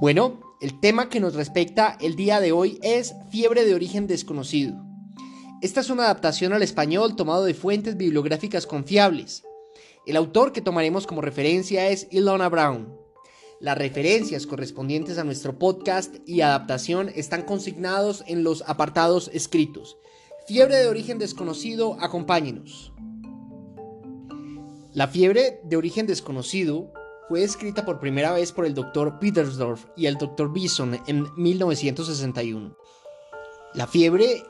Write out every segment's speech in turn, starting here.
Bueno, el tema que nos respecta el día de hoy es fiebre de origen desconocido. Esta es una adaptación al español tomado de fuentes bibliográficas confiables. El autor que tomaremos como referencia es Ilona Brown. Las referencias correspondientes a nuestro podcast y adaptación están consignados en los apartados escritos. Fiebre de origen desconocido, acompáñenos. La fiebre de origen desconocido fue escrita por primera vez por el Dr. Petersdorf y el Dr. Bison en 1961. La fiebre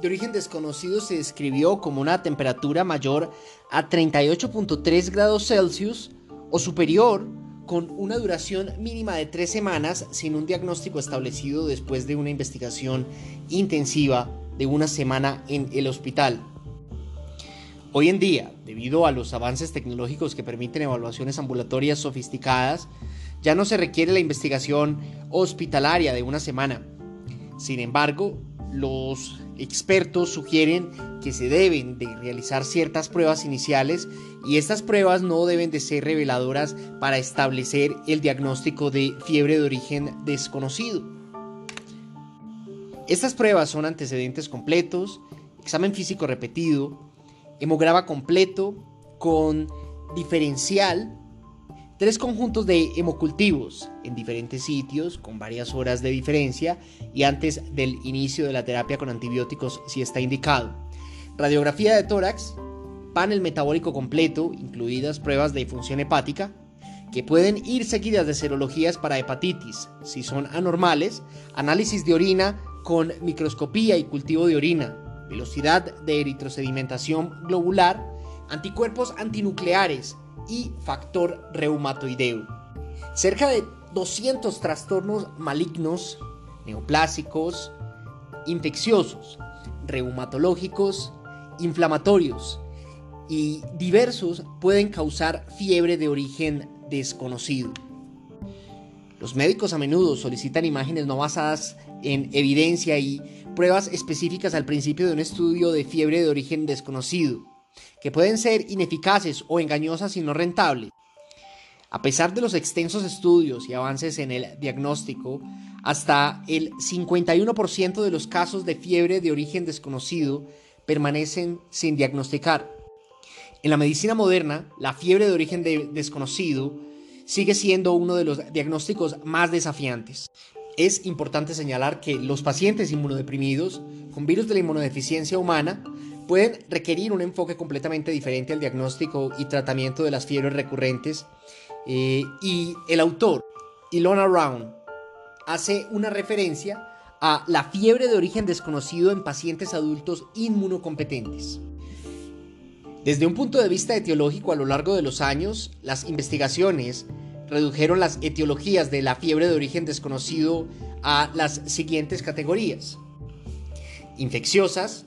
de origen desconocido se describió como una temperatura mayor a 38.3 grados Celsius o superior con una duración mínima de tres semanas sin un diagnóstico establecido después de una investigación intensiva de una semana en el hospital. Hoy en día, debido a los avances tecnológicos que permiten evaluaciones ambulatorias sofisticadas, ya no se requiere la investigación hospitalaria de una semana. Sin embargo, los expertos sugieren que se deben de realizar ciertas pruebas iniciales y estas pruebas no deben de ser reveladoras para establecer el diagnóstico de fiebre de origen desconocido. Estas pruebas son antecedentes completos, examen físico repetido, hemograma completo con diferencial, tres conjuntos de hemocultivos en diferentes sitios con varias horas de diferencia y antes del inicio de la terapia con antibióticos si está indicado. Radiografía de tórax, panel metabólico completo, incluidas pruebas de función hepática, que pueden ir seguidas de serologías para hepatitis, si son anormales, análisis de orina con microscopía y cultivo de orina, velocidad de eritrosedimentación globular, anticuerpos antinucleares y factor reumatoideo. Cerca de 200 trastornos malignos, neoplásicos, infecciosos, reumatológicos, inflamatorios y diversos pueden causar fiebre de origen desconocido. Los médicos a menudo solicitan imágenes no basadas en evidencia y pruebas específicas al principio de un estudio de fiebre de origen desconocido, que pueden ser ineficaces o engañosas y no rentables. A pesar de los extensos estudios y avances en el diagnóstico, hasta el 51% de los casos de fiebre de origen desconocido permanecen sin diagnosticar. En la medicina moderna, la fiebre de origen desconocido sigue siendo uno de los diagnósticos más desafiantes. Es importante señalar que los pacientes inmunodeprimidos con virus de la inmunodeficiencia humana pueden requerir un enfoque completamente diferente al diagnóstico y tratamiento de las fiebres recurrentes. Eh, y el autor, Ilona Brown, hace una referencia a la fiebre de origen desconocido en pacientes adultos inmunocompetentes. Desde un punto de vista etiológico a lo largo de los años, las investigaciones redujeron las etiologías de la fiebre de origen desconocido a las siguientes categorías. Infecciosas,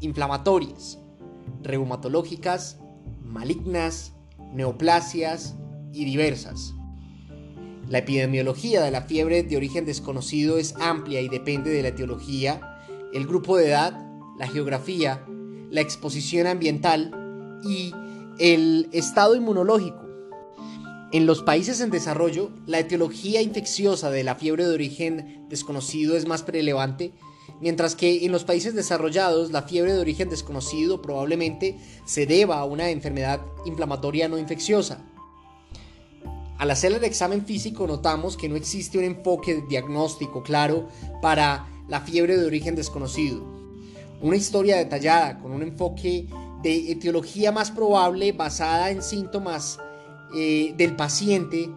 inflamatorias, reumatológicas, malignas, neoplasias y diversas. La epidemiología de la fiebre de origen desconocido es amplia y depende de la etiología, el grupo de edad, la geografía, la exposición ambiental y el estado inmunológico en los países en desarrollo, la etiología infecciosa de la fiebre de origen desconocido es más relevante, mientras que en los países desarrollados la fiebre de origen desconocido probablemente se deba a una enfermedad inflamatoria no infecciosa. Al hacer el examen físico notamos que no existe un enfoque diagnóstico claro para la fiebre de origen desconocido. Una historia detallada con un enfoque de etiología más probable basada en síntomas eh, del paciente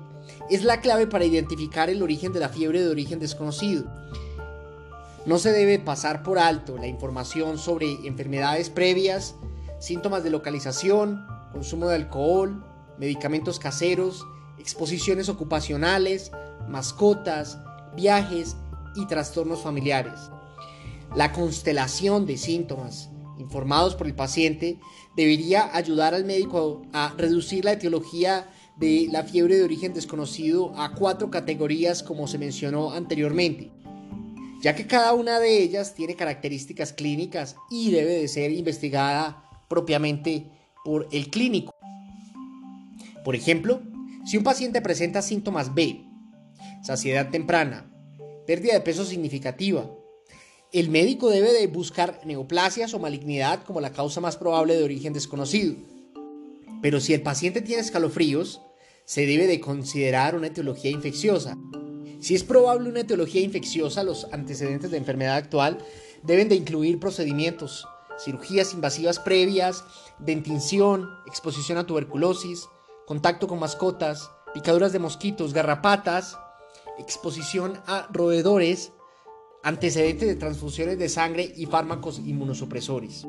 es la clave para identificar el origen de la fiebre de origen desconocido. No se debe pasar por alto la información sobre enfermedades previas, síntomas de localización, consumo de alcohol, medicamentos caseros, exposiciones ocupacionales, mascotas, viajes y trastornos familiares. La constelación de síntomas informados por el paciente debería ayudar al médico a reducir la etiología de la fiebre de origen desconocido a cuatro categorías como se mencionó anteriormente, ya que cada una de ellas tiene características clínicas y debe de ser investigada propiamente por el clínico. Por ejemplo, si un paciente presenta síntomas B, saciedad temprana, pérdida de peso significativa. El médico debe de buscar neoplasias o malignidad como la causa más probable de origen desconocido. Pero si el paciente tiene escalofríos, se debe de considerar una etiología infecciosa. Si es probable una etiología infecciosa, los antecedentes de enfermedad actual deben de incluir procedimientos, cirugías invasivas previas, dentinción, exposición a tuberculosis, contacto con mascotas, picaduras de mosquitos, garrapatas, exposición a roedores, antecedentes de transfusiones de sangre y fármacos inmunosupresores.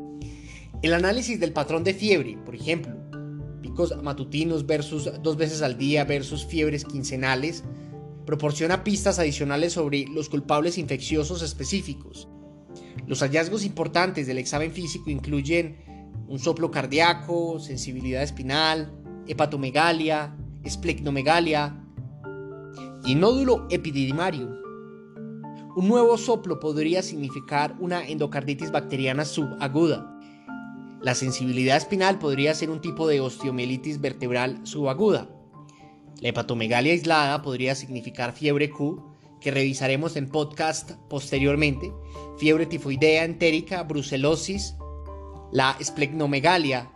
El análisis del patrón de fiebre, por ejemplo, picos matutinos versus dos veces al día versus fiebres quincenales, proporciona pistas adicionales sobre los culpables infecciosos específicos. Los hallazgos importantes del examen físico incluyen un soplo cardíaco, sensibilidad espinal, hepatomegalia, esplecnomegalia y nódulo epididimario. Un nuevo soplo podría significar una endocarditis bacteriana subaguda. La sensibilidad espinal podría ser un tipo de osteomielitis vertebral subaguda. La hepatomegalia aislada podría significar fiebre Q, que revisaremos en podcast posteriormente, fiebre tifoidea entérica, brucelosis. La esplecnomegalia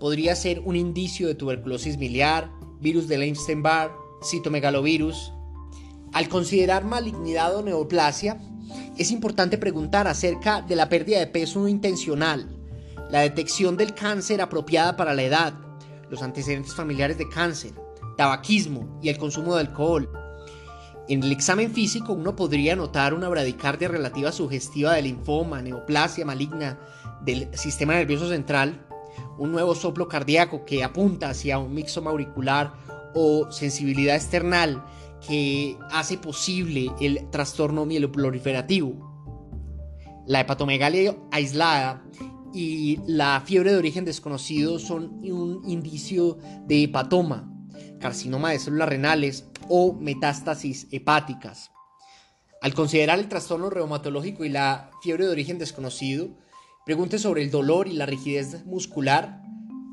podría ser un indicio de tuberculosis miliar, virus de Epstein-Barr, citomegalovirus. Al considerar malignidad o neoplasia, es importante preguntar acerca de la pérdida de peso no intencional, la detección del cáncer apropiada para la edad, los antecedentes familiares de cáncer, tabaquismo y el consumo de alcohol. En el examen físico uno podría notar una bradicardia relativa sugestiva de linfoma, neoplasia maligna del sistema nervioso central, un nuevo soplo cardíaco que apunta hacia un mixoma auricular o sensibilidad external que hace posible el trastorno mieloproliferativo. La hepatomegalia aislada y la fiebre de origen desconocido son un indicio de hepatoma, carcinoma de células renales o metástasis hepáticas. Al considerar el trastorno reumatológico y la fiebre de origen desconocido, pregunte sobre el dolor y la rigidez muscular,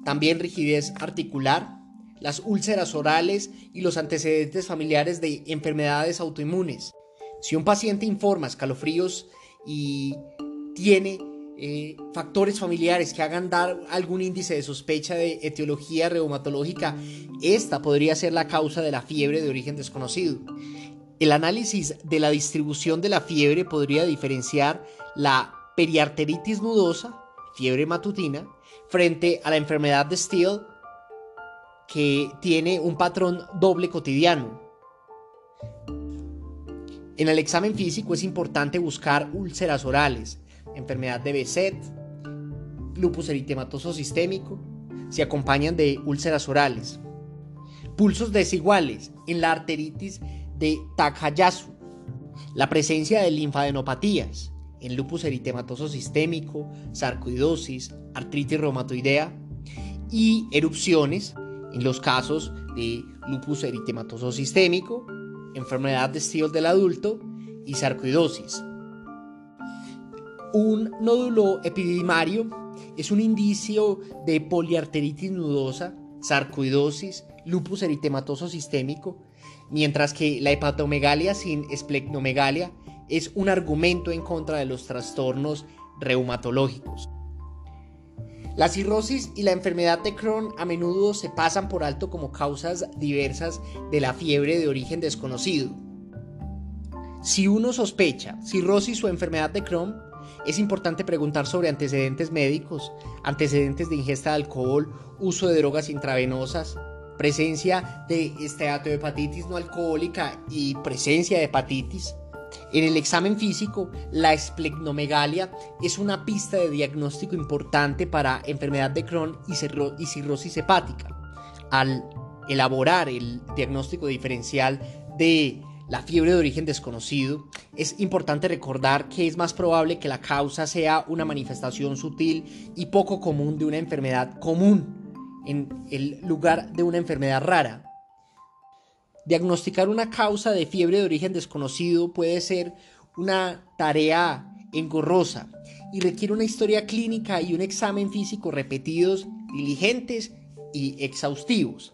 también rigidez articular, las úlceras orales y los antecedentes familiares de enfermedades autoinmunes. Si un paciente informa escalofríos y tiene eh, factores familiares que hagan dar algún índice de sospecha de etiología reumatológica, esta podría ser la causa de la fiebre de origen desconocido. El análisis de la distribución de la fiebre podría diferenciar la periarteritis nudosa, fiebre matutina, frente a la enfermedad de Steele, que tiene un patrón doble cotidiano. En el examen físico es importante buscar úlceras orales, enfermedad de Beset, lupus eritematoso sistémico, se acompañan de úlceras orales. Pulsos desiguales en la arteritis de Takayasu. La presencia de linfadenopatías en lupus eritematoso sistémico, sarcoidosis, artritis reumatoidea y erupciones en los casos de lupus eritematoso sistémico, enfermedad de Steele del adulto y sarcoidosis. Un nódulo epididimario es un indicio de poliarteritis nudosa, sarcoidosis, lupus eritematoso sistémico, mientras que la hepatomegalia sin esplecnomegalia es un argumento en contra de los trastornos reumatológicos. La cirrosis y la enfermedad de Crohn a menudo se pasan por alto como causas diversas de la fiebre de origen desconocido. Si uno sospecha cirrosis o enfermedad de Crohn, es importante preguntar sobre antecedentes médicos, antecedentes de ingesta de alcohol, uso de drogas intravenosas, presencia de esteatohepatitis no alcohólica y presencia de hepatitis. En el examen físico, la esplecnomegalia es una pista de diagnóstico importante para enfermedad de Crohn y, y cirrosis hepática. Al elaborar el diagnóstico diferencial de la fiebre de origen desconocido, es importante recordar que es más probable que la causa sea una manifestación sutil y poco común de una enfermedad común en el lugar de una enfermedad rara. Diagnosticar una causa de fiebre de origen desconocido puede ser una tarea engorrosa y requiere una historia clínica y un examen físico repetidos, diligentes y exhaustivos.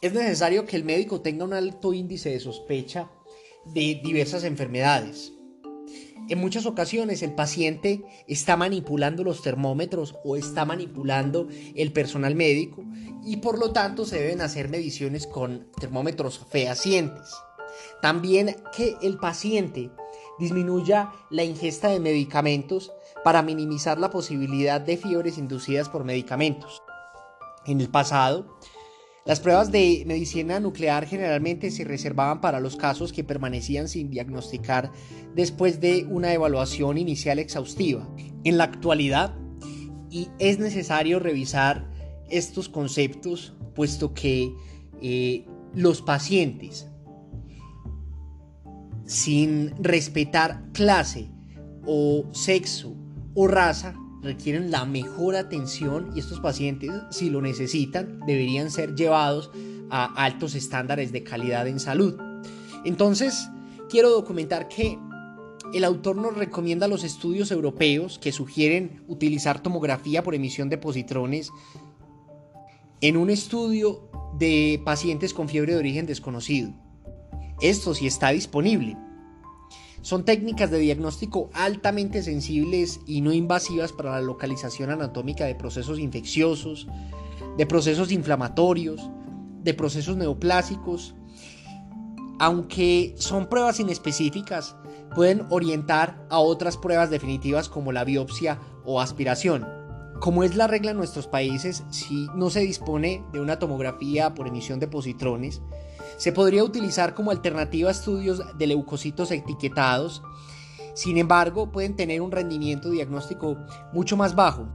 es necesario que el médico tenga un alto índice de sospecha de diversas enfermedades. En muchas ocasiones el paciente está manipulando los termómetros o está manipulando el personal médico y por lo tanto se deben hacer mediciones con termómetros fehacientes. También que el paciente disminuya la ingesta de medicamentos para minimizar la posibilidad de fiebres inducidas por medicamentos. En el pasado, las pruebas de medicina nuclear generalmente se reservaban para los casos que permanecían sin diagnosticar después de una evaluación inicial exhaustiva. En la actualidad, y es necesario revisar estos conceptos, puesto que eh, los pacientes, sin respetar clase o sexo o raza, requieren la mejor atención y estos pacientes, si lo necesitan, deberían ser llevados a altos estándares de calidad en salud. Entonces, quiero documentar que el autor nos recomienda los estudios europeos que sugieren utilizar tomografía por emisión de positrones en un estudio de pacientes con fiebre de origen desconocido. Esto sí está disponible. Son técnicas de diagnóstico altamente sensibles y no invasivas para la localización anatómica de procesos infecciosos, de procesos inflamatorios, de procesos neoplásicos. Aunque son pruebas inespecíficas, pueden orientar a otras pruebas definitivas como la biopsia o aspiración. Como es la regla en nuestros países, si no se dispone de una tomografía por emisión de positrones, se podría utilizar como alternativa a estudios de leucocitos etiquetados, sin embargo pueden tener un rendimiento diagnóstico mucho más bajo.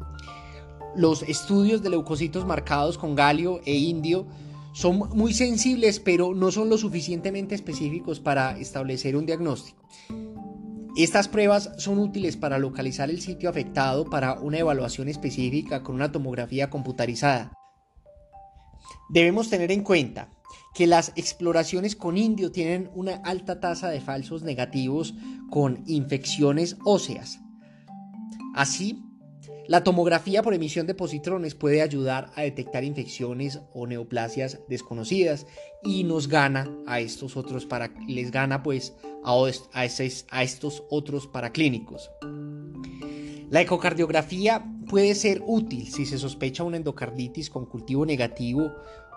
Los estudios de leucocitos marcados con galio e indio son muy sensibles pero no son lo suficientemente específicos para establecer un diagnóstico. Estas pruebas son útiles para localizar el sitio afectado para una evaluación específica con una tomografía computarizada. Debemos tener en cuenta que las exploraciones con indio tienen una alta tasa de falsos negativos con infecciones óseas. Así, la tomografía por emisión de positrones puede ayudar a detectar infecciones o neoplasias desconocidas y nos gana a estos otros para les gana pues a, a, a estos otros paraclínicos. La ecocardiografía puede ser útil si se sospecha una endocarditis con cultivo negativo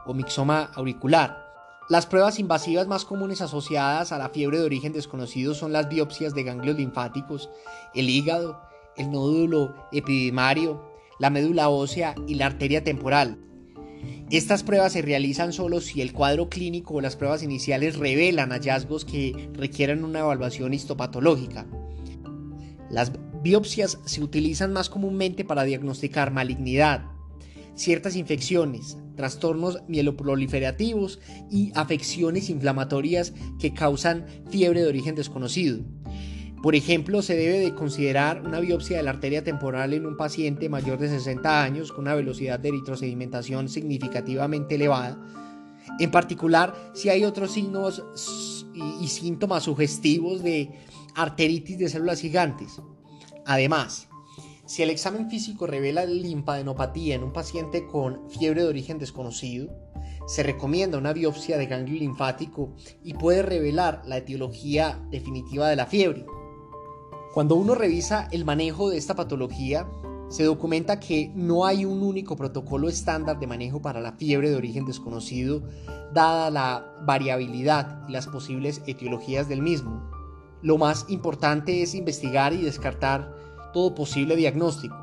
o mixoma auricular las pruebas invasivas más comunes asociadas a la fiebre de origen desconocido son las biopsias de ganglios linfáticos, el hígado, el nódulo epidimario, la médula ósea y la arteria temporal. Estas pruebas se realizan solo si el cuadro clínico o las pruebas iniciales revelan hallazgos que requieran una evaluación histopatológica. Las biopsias se utilizan más comúnmente para diagnosticar malignidad, ciertas infecciones, trastornos mieloproliferativos y afecciones inflamatorias que causan fiebre de origen desconocido. Por ejemplo, se debe de considerar una biopsia de la arteria temporal en un paciente mayor de 60 años con una velocidad de eritrosedimentación significativamente elevada. En particular, si hay otros signos y síntomas sugestivos de arteritis de células gigantes. Además, si el examen físico revela linfadenopatía en un paciente con fiebre de origen desconocido, se recomienda una biopsia de ganglio linfático y puede revelar la etiología definitiva de la fiebre. Cuando uno revisa el manejo de esta patología, se documenta que no hay un único protocolo estándar de manejo para la fiebre de origen desconocido, dada la variabilidad y las posibles etiologías del mismo. Lo más importante es investigar y descartar todo posible diagnóstico.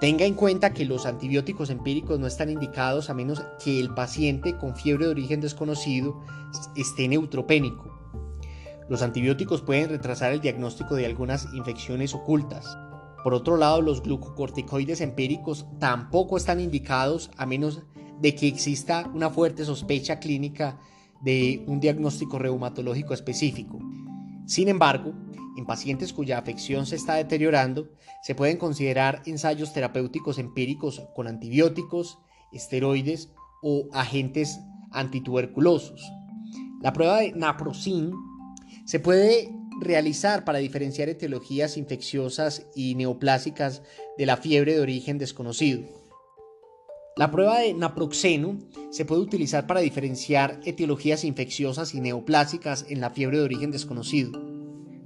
Tenga en cuenta que los antibióticos empíricos no están indicados a menos que el paciente con fiebre de origen desconocido esté neutropénico. Los antibióticos pueden retrasar el diagnóstico de algunas infecciones ocultas. Por otro lado, los glucocorticoides empíricos tampoco están indicados a menos de que exista una fuerte sospecha clínica de un diagnóstico reumatológico específico. Sin embargo, en pacientes cuya afección se está deteriorando, se pueden considerar ensayos terapéuticos empíricos con antibióticos, esteroides o agentes antituberculosos. La prueba de naproxen se puede realizar para diferenciar etiologías infecciosas y neoplásicas de la fiebre de origen desconocido. La prueba de naproxeno se puede utilizar para diferenciar etiologías infecciosas y neoplásicas en la fiebre de origen desconocido.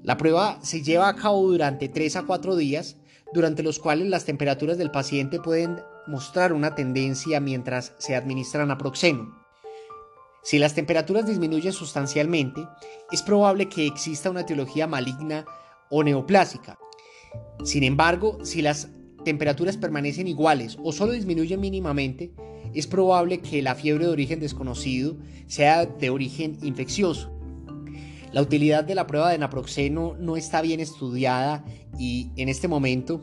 La prueba se lleva a cabo durante 3 a 4 días, durante los cuales las temperaturas del paciente pueden mostrar una tendencia mientras se administra naproxeno. Si las temperaturas disminuyen sustancialmente, es probable que exista una etiología maligna o neoplásica. Sin embargo, si las temperaturas permanecen iguales o solo disminuyen mínimamente, es probable que la fiebre de origen desconocido sea de origen infeccioso. La utilidad de la prueba de naproxeno no está bien estudiada y en este momento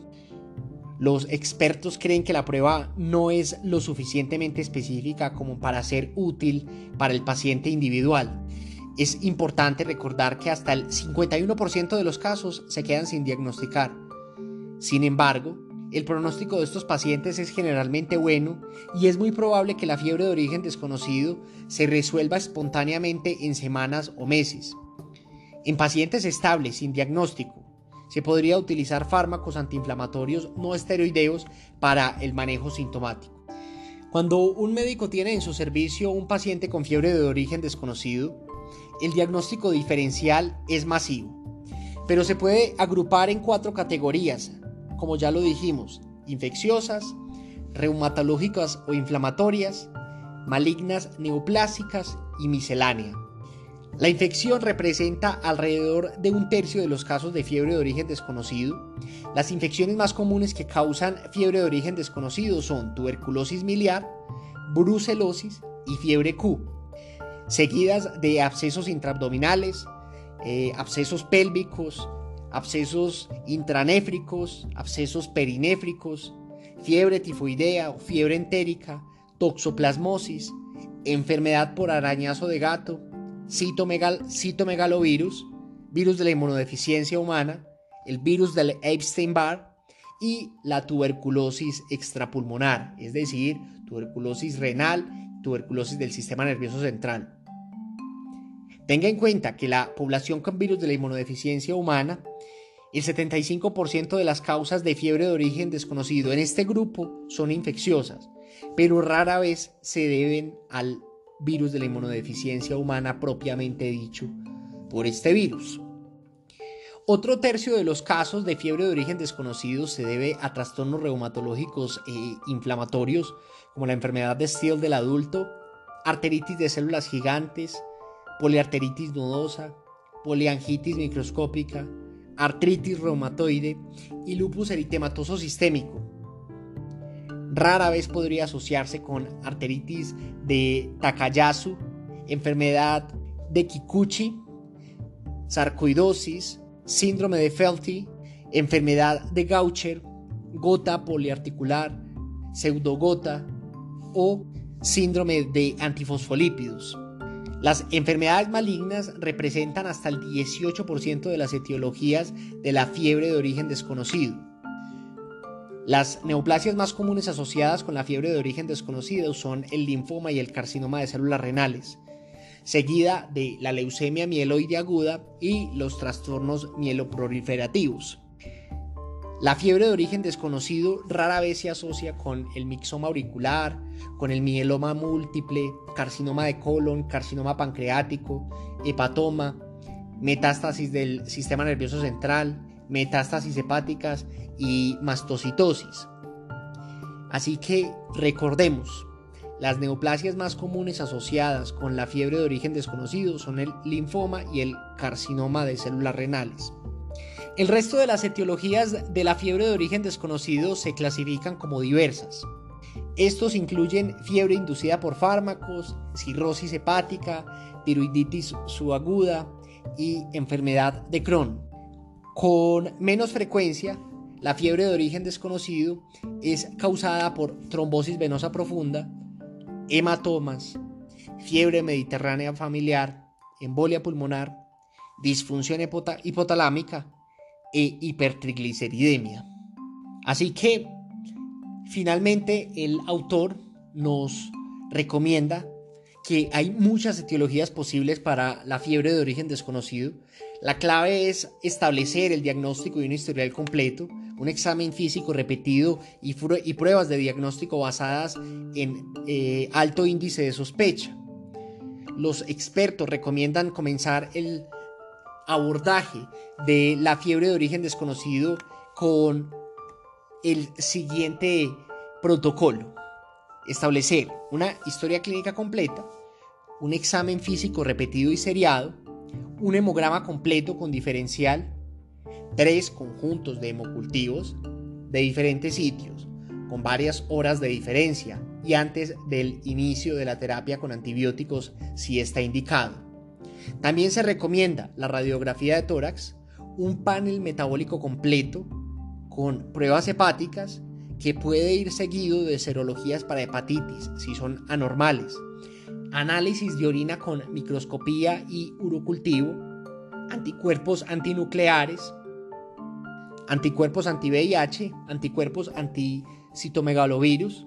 los expertos creen que la prueba no es lo suficientemente específica como para ser útil para el paciente individual. Es importante recordar que hasta el 51% de los casos se quedan sin diagnosticar. Sin embargo, el pronóstico de estos pacientes es generalmente bueno y es muy probable que la fiebre de origen desconocido se resuelva espontáneamente en semanas o meses. En pacientes estables sin diagnóstico, se podría utilizar fármacos antiinflamatorios no esteroideos para el manejo sintomático. Cuando un médico tiene en su servicio un paciente con fiebre de origen desconocido, el diagnóstico diferencial es masivo, pero se puede agrupar en cuatro categorías como ya lo dijimos, infecciosas, reumatológicas o inflamatorias, malignas neoplásicas y miscelánea. La infección representa alrededor de un tercio de los casos de fiebre de origen desconocido. Las infecciones más comunes que causan fiebre de origen desconocido son tuberculosis miliar, brucelosis y fiebre Q, seguidas de abscesos intraabdominales, eh, abscesos pélvicos, abscesos intranéfricos, abscesos perinéfricos, fiebre tifoidea o fiebre entérica, toxoplasmosis, enfermedad por arañazo de gato, citomegalovirus, virus de la inmunodeficiencia humana, el virus del Epstein-Barr y la tuberculosis extrapulmonar, es decir, tuberculosis renal, tuberculosis del sistema nervioso central. Tenga en cuenta que la población con virus de la inmunodeficiencia humana, el 75% de las causas de fiebre de origen desconocido en este grupo son infecciosas, pero rara vez se deben al virus de la inmunodeficiencia humana propiamente dicho por este virus. Otro tercio de los casos de fiebre de origen desconocido se debe a trastornos reumatológicos e inflamatorios como la enfermedad de Steele del adulto, arteritis de células gigantes, poliarteritis nodosa, poliangitis microscópica, artritis reumatoide y lupus eritematoso sistémico. Rara vez podría asociarse con arteritis de Takayasu, enfermedad de Kikuchi, sarcoidosis, síndrome de Felty, enfermedad de Gaucher, gota poliarticular, pseudogota o síndrome de antifosfolípidos. Las enfermedades malignas representan hasta el 18% de las etiologías de la fiebre de origen desconocido. Las neoplasias más comunes asociadas con la fiebre de origen desconocido son el linfoma y el carcinoma de células renales, seguida de la leucemia mieloide aguda y los trastornos mieloproliferativos. La fiebre de origen desconocido rara vez se asocia con el mixoma auricular, con el mieloma múltiple, carcinoma de colon, carcinoma pancreático, hepatoma, metástasis del sistema nervioso central, metástasis hepáticas y mastocitosis. Así que recordemos, las neoplasias más comunes asociadas con la fiebre de origen desconocido son el linfoma y el carcinoma de células renales. El resto de las etiologías de la fiebre de origen desconocido se clasifican como diversas. Estos incluyen fiebre inducida por fármacos, cirrosis hepática, tiroiditis subaguda y enfermedad de Crohn. Con menos frecuencia, la fiebre de origen desconocido es causada por trombosis venosa profunda, hematomas, fiebre mediterránea familiar, embolia pulmonar, disfunción hipotalámica, e hipertrigliceridemia. Así que finalmente el autor nos recomienda que hay muchas etiologías posibles para la fiebre de origen desconocido. La clave es establecer el diagnóstico y un historial completo, un examen físico repetido y, pruebas de diagnóstico basadas en eh, alto índice de sospecha. Los expertos recomiendan comenzar el abordaje de la fiebre de origen desconocido con el siguiente protocolo. Establecer una historia clínica completa, un examen físico repetido y seriado, un hemograma completo con diferencial, tres conjuntos de hemocultivos de diferentes sitios, con varias horas de diferencia y antes del inicio de la terapia con antibióticos si está indicado. También se recomienda la radiografía de tórax, un panel metabólico completo con pruebas hepáticas que puede ir seguido de serologías para hepatitis si son anormales, análisis de orina con microscopía y urocultivo, anticuerpos antinucleares, anticuerpos anti-VIH, anticuerpos anti-citomegalovirus,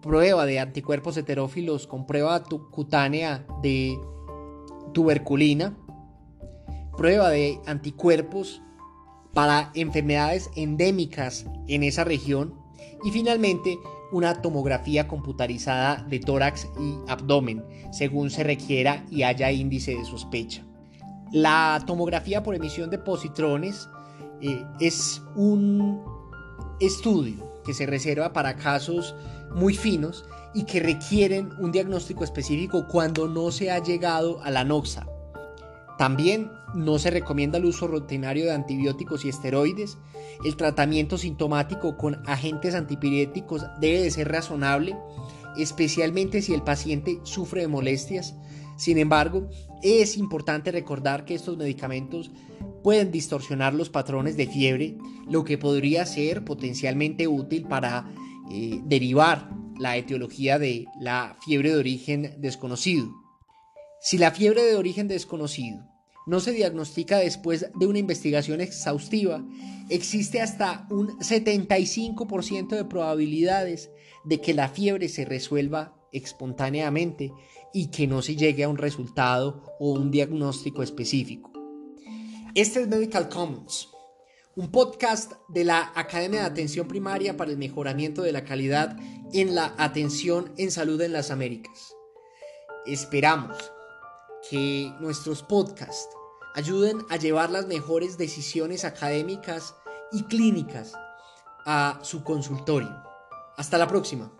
prueba de anticuerpos heterófilos con prueba cutánea de tuberculina, prueba de anticuerpos para enfermedades endémicas en esa región y finalmente una tomografía computarizada de tórax y abdomen según se requiera y haya índice de sospecha. La tomografía por emisión de positrones eh, es un estudio que se reserva para casos muy finos y que requieren un diagnóstico específico cuando no se ha llegado a la noxa. También no se recomienda el uso rutinario de antibióticos y esteroides. El tratamiento sintomático con agentes antipiréticos debe de ser razonable, especialmente si el paciente sufre de molestias. Sin embargo, es importante recordar que estos medicamentos pueden distorsionar los patrones de fiebre, lo que podría ser potencialmente útil para eh, derivar la etiología de la fiebre de origen desconocido. Si la fiebre de origen desconocido no se diagnostica después de una investigación exhaustiva, existe hasta un 75% de probabilidades de que la fiebre se resuelva espontáneamente y que no se llegue a un resultado o un diagnóstico específico. Este es Medical Commons, un podcast de la Academia de Atención Primaria para el Mejoramiento de la Calidad en la Atención en Salud en las Américas. Esperamos que nuestros podcasts ayuden a llevar las mejores decisiones académicas y clínicas a su consultorio. Hasta la próxima.